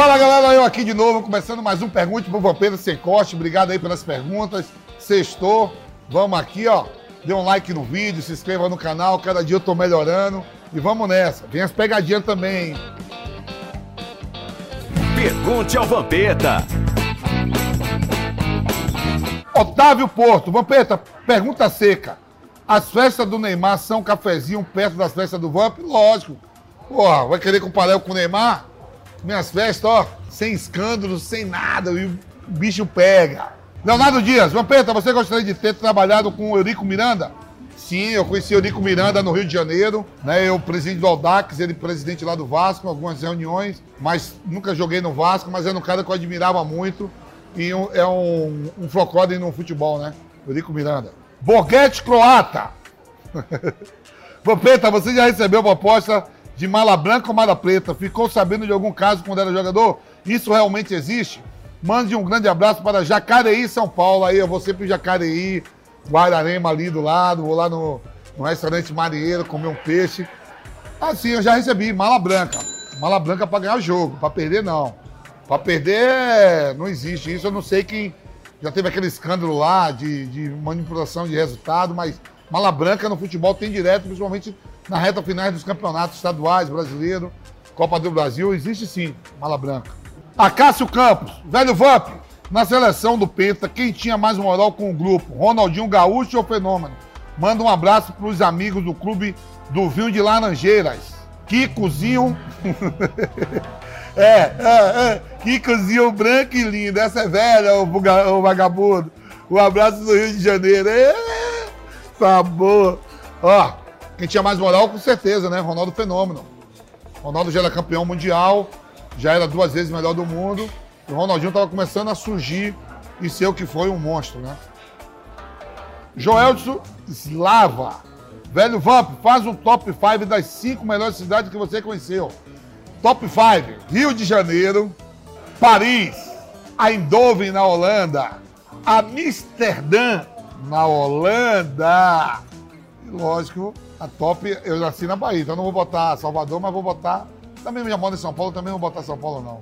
Fala galera, eu aqui de novo, começando mais um Pergunte pro Vampeta Sem Corte. Obrigado aí pelas perguntas. Sextou. Vamos aqui, ó. Dê um like no vídeo, se inscreva no canal. Cada dia eu tô melhorando. E vamos nessa. Vem as pegadinhas também. Pergunte ao Vampeta. Otávio Porto. Vampeta, pergunta seca. As festas do Neymar são cafezinho perto das festas do Vamp? Lógico. Porra, vai querer comparar eu com o Neymar? Minhas festas, ó, sem escândalos, sem nada, e o bicho pega. Leonardo Dias, Vampeta, você gostaria de ter trabalhado com o Eurico Miranda? Sim, eu conheci o Eurico Miranda no Rio de Janeiro, né? Eu presidente do Aldax, ele presidente lá do Vasco, algumas reuniões, mas nunca joguei no Vasco, mas era um cara que eu admirava muito e um, é um, um flocode no futebol, né? Eurico Miranda. Borghetti Croata. Vampeta, você já recebeu proposta de mala branca ou mala preta? Ficou sabendo de algum caso quando era jogador? Isso realmente existe? Mande um grande abraço para Jacareí, São Paulo. Aí eu vou sempre Jacareí, Guararema ali do lado, vou lá no, no restaurante Marinheiro comer um peixe. Assim, eu já recebi mala branca. Mala branca para ganhar o jogo, para perder não. Para perder não existe isso. Eu não sei quem já teve aquele escândalo lá de, de manipulação de resultado, mas mala branca no futebol tem direto, principalmente na reta final dos campeonatos estaduais, brasileiro, Copa do Brasil, existe sim mala branca. Acácio Campos, velho Vamp, na seleção do Penta, quem tinha mais moral com o grupo? Ronaldinho Gaúcho ou Fenômeno? Manda um abraço para os amigos do clube do Vinho de Laranjeiras. Kikozinho. é, é, é. Kikozinho branco e lindo. Essa é velha, o, o vagabundo. Um abraço do Rio de Janeiro. É, tá boa. Ó, quem tinha mais moral, com certeza, né? Ronaldo Fenômeno. Ronaldo já era campeão mundial, já era duas vezes melhor do mundo. E o Ronaldinho estava começando a surgir e ser o que foi um monstro, né? Joelson Slava. Velho Vamp, faz um top 5 das cinco melhores cidades que você conheceu. Top 5: Rio de Janeiro, Paris, Eindhoven na Holanda, Amsterdã na Holanda. E lógico, a top, eu nasci na Bahia, então não vou botar Salvador, mas vou botar. Também já moro em São Paulo, também não vou botar São Paulo, não.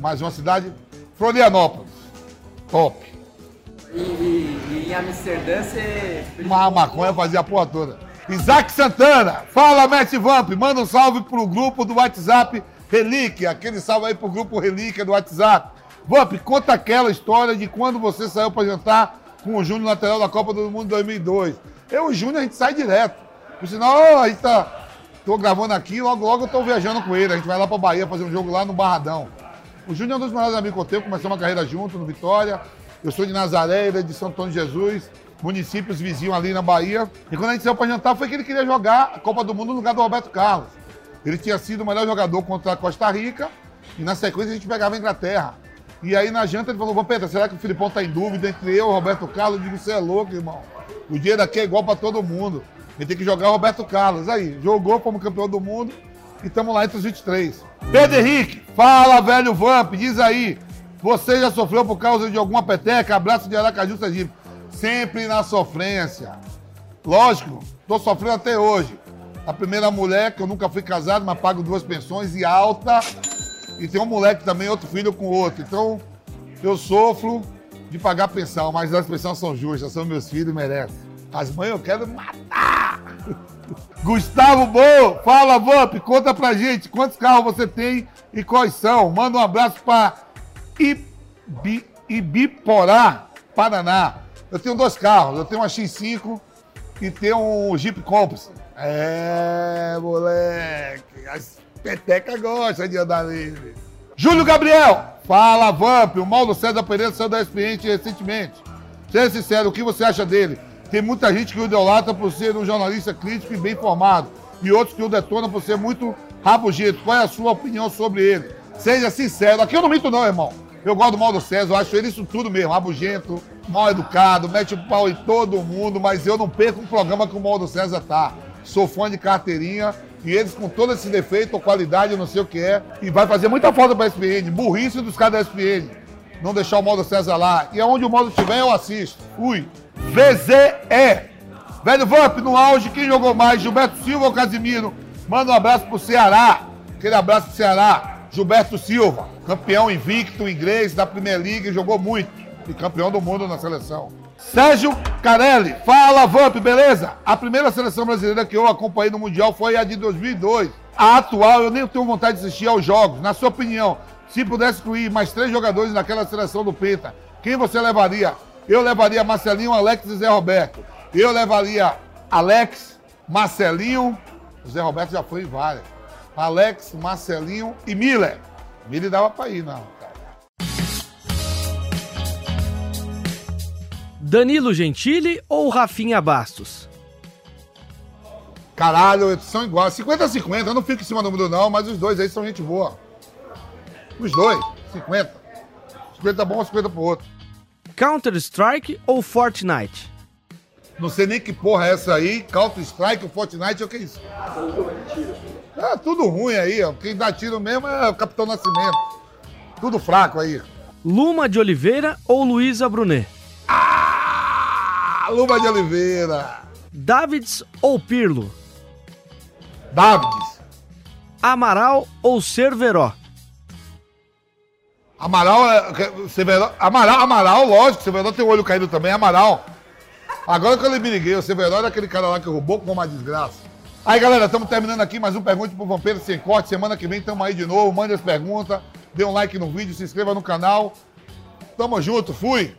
Mais uma cidade, Florianópolis. Top. E, e, e em Amsterdã você. Uma maconha fazia a porra toda. Isaac Santana, fala Mestre Vamp, manda um salve pro grupo do WhatsApp Relíquia, aquele salve aí pro grupo Relíquia do WhatsApp. Vamp, conta aquela história de quando você saiu para jantar com o Júnior lateral da Copa do Mundo 2002. Eu e o Júnior a gente sai direto. Por sinal, a gente tá. Tô gravando aqui, logo, logo eu tô viajando com ele. A gente vai lá pra Bahia fazer um jogo lá no Barradão. O Júnior é um dos melhores amigos que eu tenho, começou uma carreira junto no Vitória. Eu sou de Nazaré, ele é de São Antônio de Jesus, municípios vizinhos ali na Bahia. E quando a gente saiu pra jantar, foi que ele queria jogar a Copa do Mundo no lugar do Roberto Carlos. Ele tinha sido o melhor jogador contra a Costa Rica e na sequência a gente pegava a Inglaterra. E aí na janta ele falou, Vampeta, será que o Filipão tá em dúvida entre eu e o Roberto Carlos? Eu digo, você é louco, irmão. O dinheiro aqui é igual para todo mundo. Ele tem que jogar o Roberto Carlos. Aí, jogou como campeão do mundo e estamos lá entre os 23. Pedro Henrique, fala, velho Vamp, diz aí. Você já sofreu por causa de alguma peteca? Abraço de Aracaju, Sergipe. Sempre na sofrência. Lógico, tô sofrendo até hoje. A primeira mulher, que eu nunca fui casado, mas pago duas pensões e alta. E tem um moleque também, outro filho com outro. Então, eu sofro de pagar pensão, mas as pensões são justas, são meus filhos e merecem. As mães eu quero matar. Gustavo Bo, fala Vamp, conta pra gente quantos carros você tem e quais são. Manda um abraço pra Ibi, Ibiporá, Paraná. Eu tenho dois carros, eu tenho uma X5 e tenho um Jeep Compass. É, moleque, as peteca gosta de andar nele. Júlio Gabriel, fala Vamp, o Mauro César Pereira saiu da experiente recentemente. Seja sincero, o que você acha dele? Tem muita gente que o idolatra por ser um jornalista crítico e bem informado. E outros que o detonam por ser muito rabugento. Qual é a sua opinião sobre ele? Seja sincero. Aqui eu não minto não, irmão. Eu gosto do Mauro César, eu acho ele isso tudo mesmo. Rabugento, mal educado, mete o pau em todo mundo, mas eu não perco um programa que o Mauro César tá. Sou fã de carteirinha e eles com todo esse defeito ou qualidade, não sei o que é, e vai fazer muita falta para a SPN. Burrice dos caras da SPN. Não deixar o Mauro César lá. E aonde o Mauro estiver, eu assisto. Fui. VZE. Velho Vamp, no auge, quem jogou mais? Gilberto Silva ou Casimiro? Manda um abraço pro Ceará. Aquele abraço pro Ceará. Gilberto Silva, campeão invicto inglês da Premier League, jogou muito e campeão do mundo na seleção. Sérgio Carelli, fala Vamp, beleza? A primeira seleção brasileira que eu acompanhei no Mundial foi a de 2002. A atual eu nem tenho vontade de assistir aos jogos. Na sua opinião, se pudesse excluir mais três jogadores naquela seleção do Penta, quem você levaria? Eu levaria Marcelinho, Alex e Zé Roberto. Eu levaria Alex, Marcelinho, o Zé Roberto já foi em várias. Alex, Marcelinho e Miller. Miller dava pra ir, não. Danilo Gentili ou Rafinha Bastos? Caralho, são iguais. 50 a 50, eu não fico em cima do mundo não, mas os dois aí são gente boa. Os dois, 50. 50 bom, 50 pro outro. Counter-Strike ou Fortnite? Não sei nem que porra é essa aí. Counter-Strike ou Fortnite é o que é isso? É tudo ruim aí, ó. Quem dá tiro mesmo é o Capitão Nascimento. Tudo fraco aí. Luma de Oliveira ou Luísa Brunet? Ah, Luma de Oliveira. Davids ou Pirlo? Davids. Amaral ou Cerveró? Amaral, é, Amaral, Amaral, lógico, Severo tem o olho caído também, Amaral. Agora que eu me liguei, o Severo era aquele cara lá que roubou com uma desgraça. Aí, galera, estamos terminando aqui mais um Pergunte pro Vampiro Sem Corte. Semana que vem estamos aí de novo. Mande as perguntas, dê um like no vídeo, se inscreva no canal. Tamo junto, fui!